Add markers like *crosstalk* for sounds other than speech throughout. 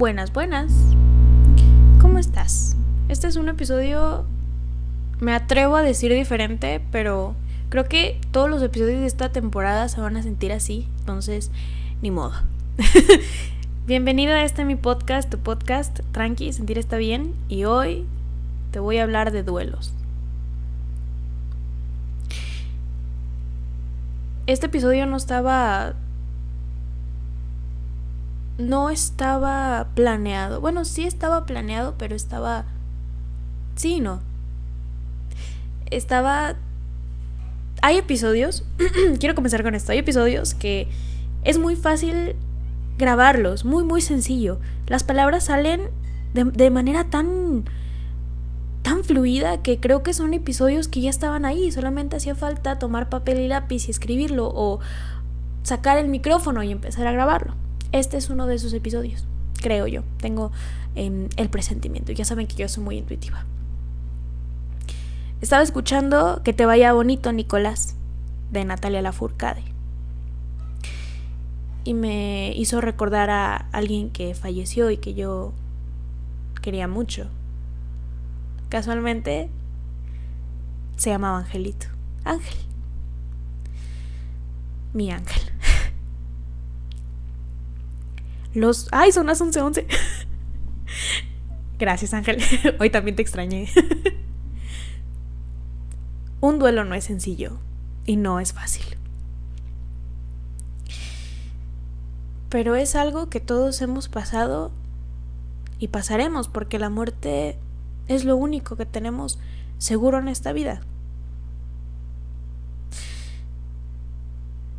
Buenas, buenas. ¿Cómo estás? Este es un episodio, me atrevo a decir diferente, pero creo que todos los episodios de esta temporada se van a sentir así, entonces, ni modo. *laughs* Bienvenido a este mi podcast, tu podcast, Tranqui, sentir está bien, y hoy te voy a hablar de duelos. Este episodio no estaba no estaba planeado. Bueno, sí estaba planeado, pero estaba... Sí, no. Estaba... Hay episodios, *clears throat* quiero comenzar con esto, hay episodios que es muy fácil grabarlos, muy, muy sencillo. Las palabras salen de, de manera tan tan fluida que creo que son episodios que ya estaban ahí, solamente hacía falta tomar papel y lápiz y escribirlo o sacar el micrófono y empezar a grabarlo. Este es uno de esos episodios, creo yo. Tengo em, el presentimiento. Ya saben que yo soy muy intuitiva. Estaba escuchando Que te vaya bonito, Nicolás, de Natalia Lafourcade. Y me hizo recordar a alguien que falleció y que yo quería mucho. Casualmente se llamaba Angelito. Ángel. Mi ángel. Los... ¡Ay, son las 11:11! *laughs* Gracias, Ángel. *laughs* Hoy también te extrañé. *laughs* Un duelo no es sencillo y no es fácil. Pero es algo que todos hemos pasado y pasaremos porque la muerte es lo único que tenemos seguro en esta vida.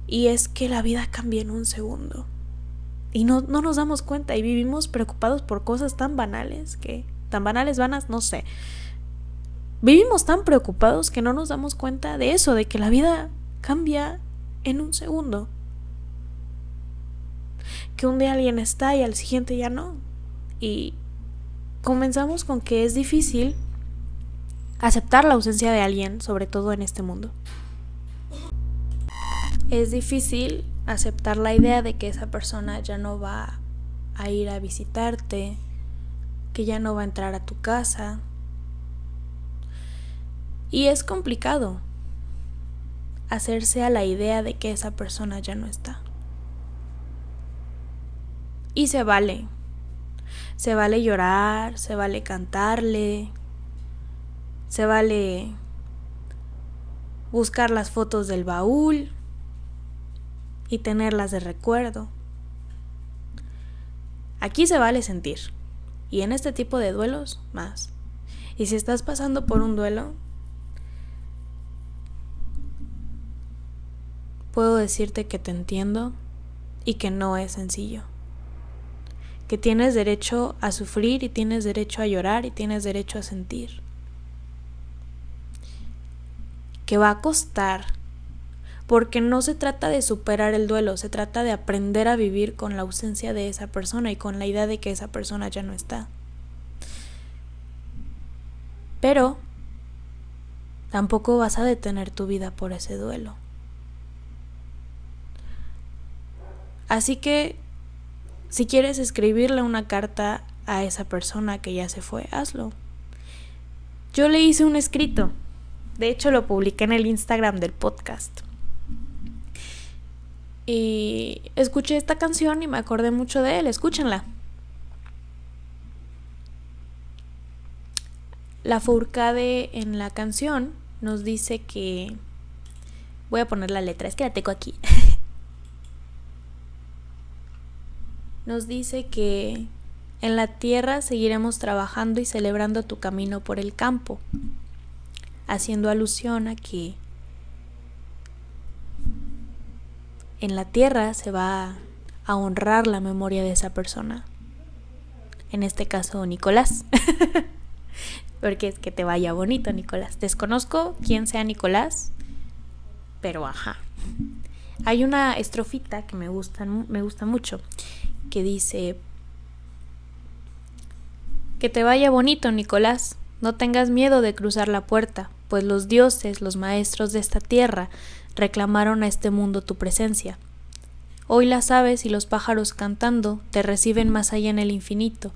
Y es que la vida cambia en un segundo. Y no, no nos damos cuenta y vivimos preocupados por cosas tan banales que, tan banales, vanas, no sé. Vivimos tan preocupados que no nos damos cuenta de eso, de que la vida cambia en un segundo. Que un día alguien está y al siguiente ya no. Y comenzamos con que es difícil aceptar la ausencia de alguien, sobre todo en este mundo. Es difícil aceptar la idea de que esa persona ya no va a ir a visitarte, que ya no va a entrar a tu casa. Y es complicado hacerse a la idea de que esa persona ya no está. Y se vale. Se vale llorar, se vale cantarle, se vale buscar las fotos del baúl, y tenerlas de recuerdo. Aquí se vale sentir, y en este tipo de duelos más. Y si estás pasando por un duelo, puedo decirte que te entiendo y que no es sencillo. Que tienes derecho a sufrir y tienes derecho a llorar y tienes derecho a sentir. Que va a costar porque no se trata de superar el duelo, se trata de aprender a vivir con la ausencia de esa persona y con la idea de que esa persona ya no está. Pero tampoco vas a detener tu vida por ese duelo. Así que si quieres escribirle una carta a esa persona que ya se fue, hazlo. Yo le hice un escrito. De hecho, lo publiqué en el Instagram del podcast. Y escuché esta canción y me acordé mucho de él. Escúchenla. La Fourcade en la canción nos dice que. Voy a poner la letra, es que la tengo aquí. *laughs* nos dice que en la tierra seguiremos trabajando y celebrando tu camino por el campo, haciendo alusión a que en la tierra se va a honrar la memoria de esa persona. En este caso, Nicolás. *laughs* Porque es que te vaya bonito, Nicolás. Desconozco quién sea Nicolás, pero ajá. Hay una estrofita que me gusta, me gusta mucho, que dice, que te vaya bonito, Nicolás. No tengas miedo de cruzar la puerta, pues los dioses, los maestros de esta tierra, reclamaron a este mundo tu presencia. Hoy las aves y los pájaros cantando te reciben más allá en el infinito.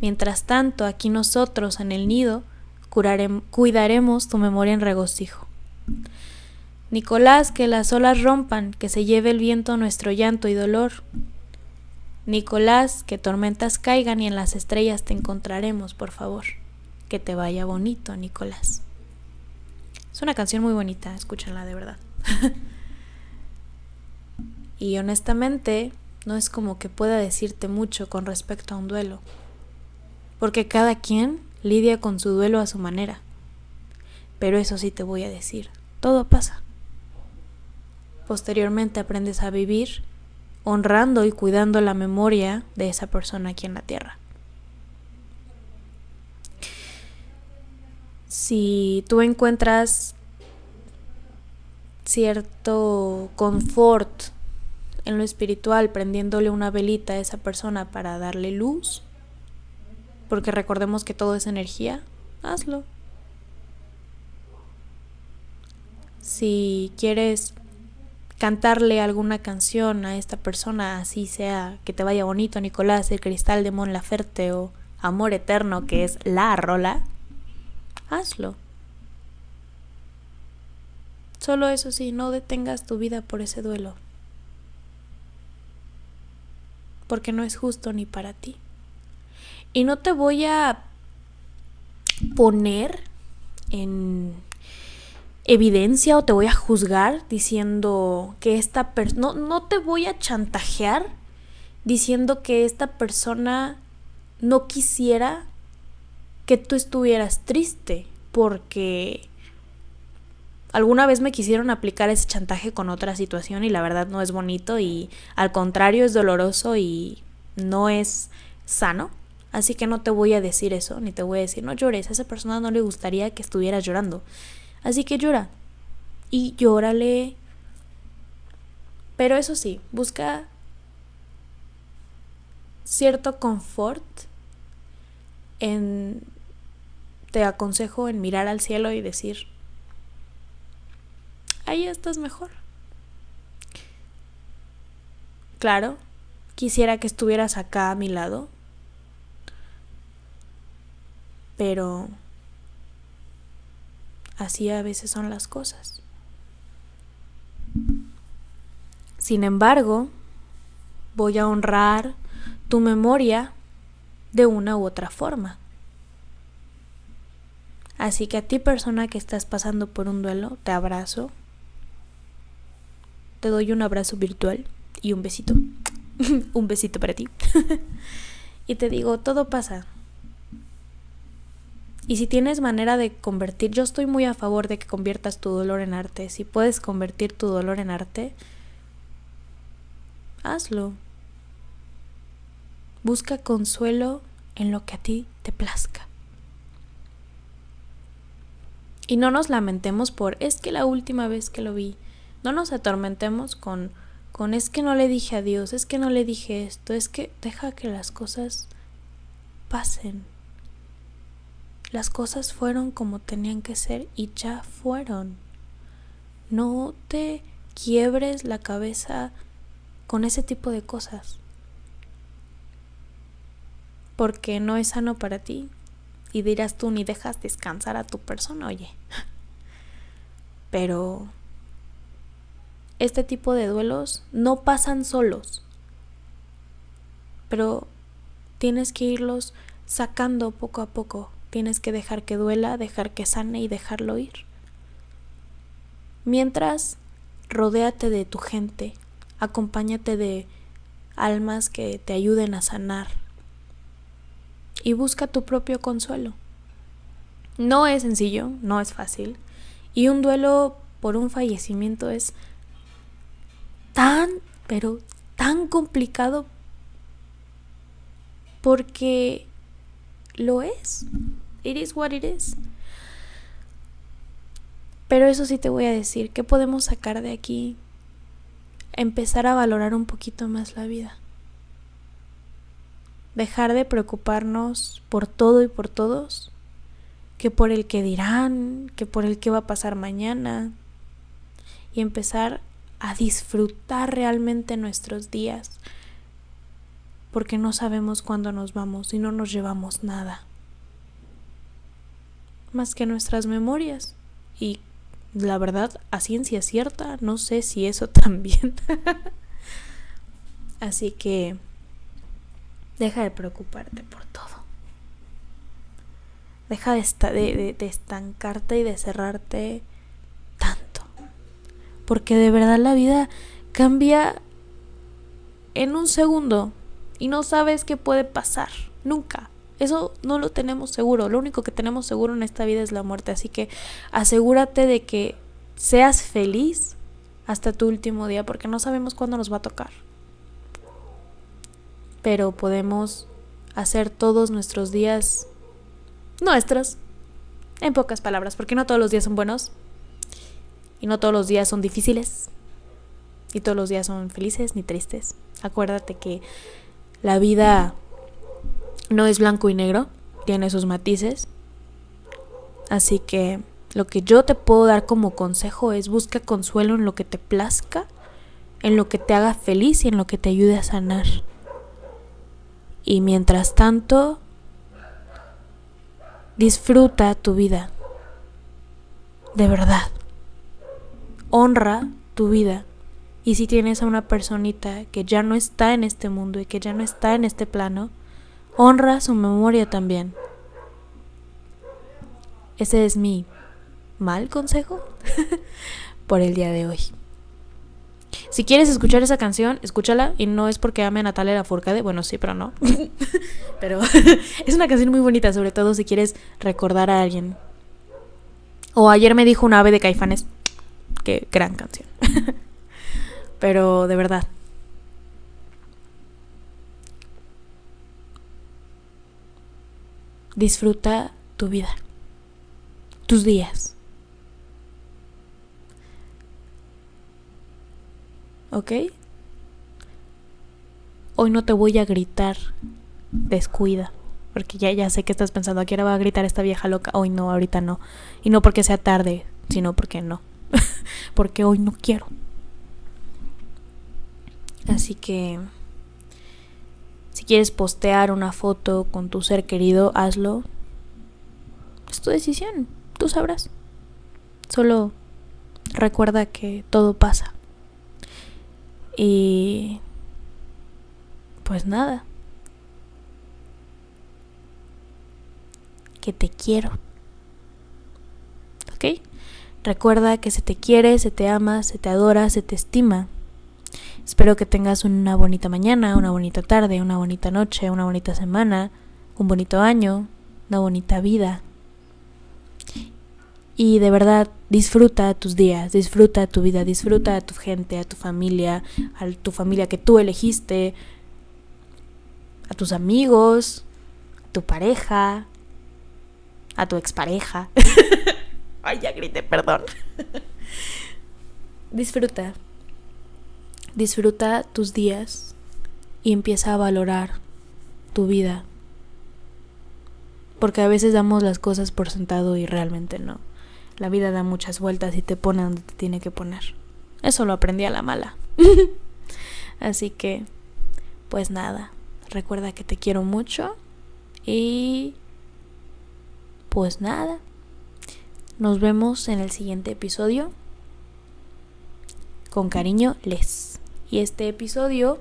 Mientras tanto, aquí nosotros en el nido cuidaremos tu memoria en regocijo. Nicolás, que las olas rompan, que se lleve el viento nuestro llanto y dolor. Nicolás, que tormentas caigan y en las estrellas te encontraremos, por favor. Que te vaya bonito, Nicolás. Es una canción muy bonita, escúchenla de verdad. *laughs* y honestamente, no es como que pueda decirte mucho con respecto a un duelo. Porque cada quien lidia con su duelo a su manera. Pero eso sí te voy a decir, todo pasa. Posteriormente aprendes a vivir honrando y cuidando la memoria de esa persona aquí en la tierra. Si tú encuentras cierto confort en lo espiritual prendiéndole una velita a esa persona para darle luz, porque recordemos que todo es energía, hazlo. Si quieres cantarle alguna canción a esta persona, así sea que te vaya bonito Nicolás, el cristal de Mon Laferte o Amor Eterno, que es la rola, hazlo. Solo eso sí, no detengas tu vida por ese duelo. Porque no es justo ni para ti. Y no te voy a poner en evidencia o te voy a juzgar diciendo que esta persona, no, no te voy a chantajear diciendo que esta persona no quisiera que tú estuvieras triste porque alguna vez me quisieron aplicar ese chantaje con otra situación y la verdad no es bonito y al contrario es doloroso y no es sano. Así que no te voy a decir eso, ni te voy a decir no llores, a esa persona no le gustaría que estuvieras llorando. Así que llora. Y llórale. Pero eso sí, busca cierto confort en... Te aconsejo en mirar al cielo y decir, ahí estás mejor. Claro, quisiera que estuvieras acá a mi lado, pero Así a veces son las cosas. Sin embargo, voy a honrar tu memoria de una u otra forma. Así que a ti persona que estás pasando por un duelo, te abrazo. Te doy un abrazo virtual y un besito. *laughs* un besito para ti. *laughs* y te digo, todo pasa. Y si tienes manera de convertir, yo estoy muy a favor de que conviertas tu dolor en arte. Si puedes convertir tu dolor en arte, hazlo. Busca consuelo en lo que a ti te plazca. Y no nos lamentemos por es que la última vez que lo vi. No nos atormentemos con con es que no le dije adiós, es que no le dije esto, es que deja que las cosas pasen. Las cosas fueron como tenían que ser y ya fueron. No te quiebres la cabeza con ese tipo de cosas. Porque no es sano para ti. Y dirás tú ni dejas descansar a tu persona, oye. *laughs* Pero este tipo de duelos no pasan solos. Pero tienes que irlos sacando poco a poco Tienes que dejar que duela, dejar que sane y dejarlo ir. Mientras, rodéate de tu gente, acompáñate de almas que te ayuden a sanar y busca tu propio consuelo. No es sencillo, no es fácil, y un duelo por un fallecimiento es tan, pero tan complicado porque lo es. It is what it is. Pero eso sí te voy a decir, ¿qué podemos sacar de aquí? Empezar a valorar un poquito más la vida. Dejar de preocuparnos por todo y por todos, que por el que dirán, que por el que va a pasar mañana, y empezar a disfrutar realmente nuestros días, porque no sabemos cuándo nos vamos y no nos llevamos nada, más que nuestras memorias. Y la verdad, a ciencia cierta, no sé si eso *laughs* también. Así que deja de preocuparte por todo. Deja de, de, estancarte y de cerrarte. Porque de verdad la vida cambia en un segundo y no sabes qué puede pasar. Nunca. Eso no lo tenemos seguro. Lo único que tenemos seguro en esta vida es la muerte. Así que asegúrate de que seas feliz hasta tu último día porque no sabemos cuándo nos va a tocar. Pero podemos hacer todos nuestros días nuestros. En pocas palabras, porque no todos los días son buenos. Y no todos los días son difíciles. Y todos los días son felices ni tristes. Acuérdate que la vida no es blanco y negro, tiene sus matices. Así que lo que yo te puedo dar como consejo es busca consuelo en lo que te plazca, en lo que te haga feliz y en lo que te ayude a sanar. Y mientras tanto, Disfruta tu vida. De verdad. Honra tu vida. Y si tienes a una personita que ya no está en este mundo y que ya no está en este plano, honra su memoria también. Ese es mi mal consejo *laughs* por el día de hoy. Si quieres escuchar esa canción, escúchala y no es porque ame a Natalia Lafourcade, bueno, sí, pero no. *laughs* pero *laughs* es una canción muy bonita, sobre todo si quieres recordar a alguien. O ayer me dijo un ave de Caifanes, qué gran canción. *laughs* pero de verdad. Disfruta tu vida, tus días. ¿ok? Hoy no te voy a gritar, descuida, porque ya, ya sé que estás pensando, ¿a qué hora va a gritar esta vieja loca? Hoy no, ahorita no. Y no porque sea tarde, sino porque no. *laughs* porque hoy no quiero. Así que si quieres postear una foto con tu ser querido, hazlo. Es tu decisión, tú sabrás. Solo recuerda que todo pasa. Y pues nada. Que te quiero. ¿Ok? Recuerda que se te quiere, se te ama, se te adora, se te estima. Espero que tengas una bonita mañana, una bonita tarde, una bonita noche, una bonita semana, un bonito año, una bonita vida. Y de verdad, disfruta tus días, disfruta tu vida, disfruta a tu gente, a tu familia, a tu familia que tú elegiste, a tus amigos, a tu pareja, a tu expareja. *laughs* Ay, ya grité, perdón. disfruta. Disfruta tus días y empieza a valorar tu vida. Porque a veces damos las cosas por sentado y realmente no. La vida da muchas vueltas y te pone donde te tiene que poner. Eso lo aprendí a la mala. *laughs* Así que, pues nada, recuerda que te quiero mucho y pues nada. Nos vemos en el siguiente episodio. Con cariño, Les. Y este episodio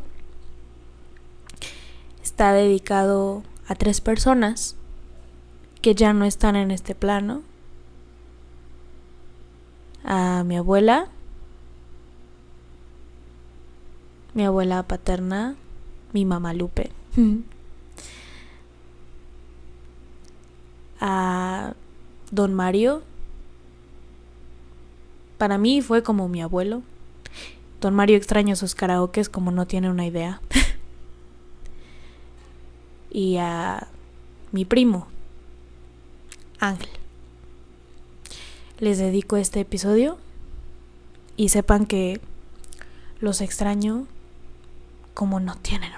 está dedicado a tres personas que ya no están en este plano a mi abuela, mi abuela paterna, mi mamá Lupe, *laughs* a don Mario. Para mí fue como mi abuelo. Don Mario extraña sus karaokes como no tiene una idea. *laughs* y a mi primo, Ángel les dedico este episodio y sepan que los extraño como no tienen